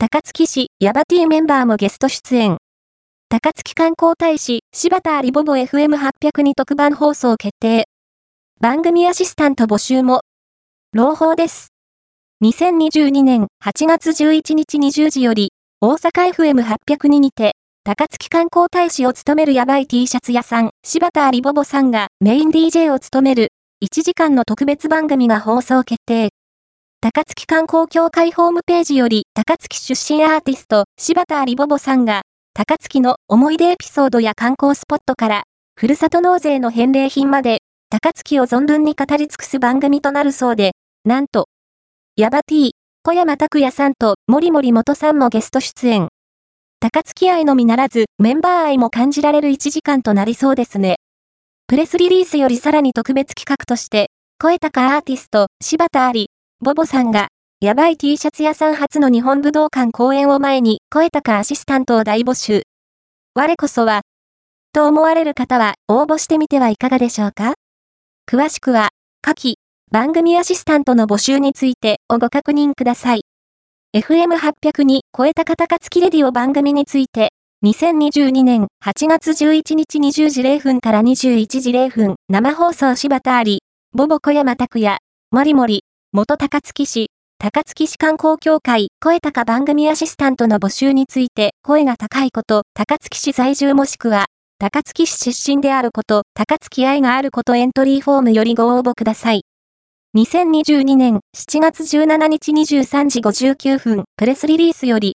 高槻市ヤバティメンバーもゲスト出演。高槻観光大使柴田有ボボ FM800 に特番放送決定。番組アシスタント募集も。朗報です。2022年8月11日20時より、大阪 FM800 ににて、高槻観光大使を務めるヤバい T シャツ屋さん、柴田有ボボさんがメイン DJ を務める1時間の特別番組が放送決定。高槻観光協会ホームページより高槻出身アーティスト柴田有ボボさんが高槻の思い出エピソードや観光スポットから、ふるさと納税の返礼品まで、高槻を存分に語り尽くす番組となるそうで、なんと、ヤバティ、小山拓也さんと森森元さんもゲスト出演。高槻愛のみならず、メンバー愛も感じられる1時間となりそうですね。プレスリリースよりさらに特別企画として、声高アーティスト、柴田あり、ボボさんが、やばい T シャツ屋さん初の日本武道館公演を前に、声高アシスタントを大募集。我こそは、と思われる方は応募してみてはいかがでしょうか？詳しくは、下記、番組アシスタントの募集についてをご確認ください。FM800 に超えた方か月レディオ番組について、2022年8月11日20時0分から21時0分生放送柴田あり、ボボ小山拓也、森森、元高槻市、高槻市観光協会、声高番組アシスタントの募集について、声が高いこと、高槻市在住もしくは、高槻市出身であること、高槻愛があることエントリーフォームよりご応募ください。2022年7月17日23時59分、プレスリリースより、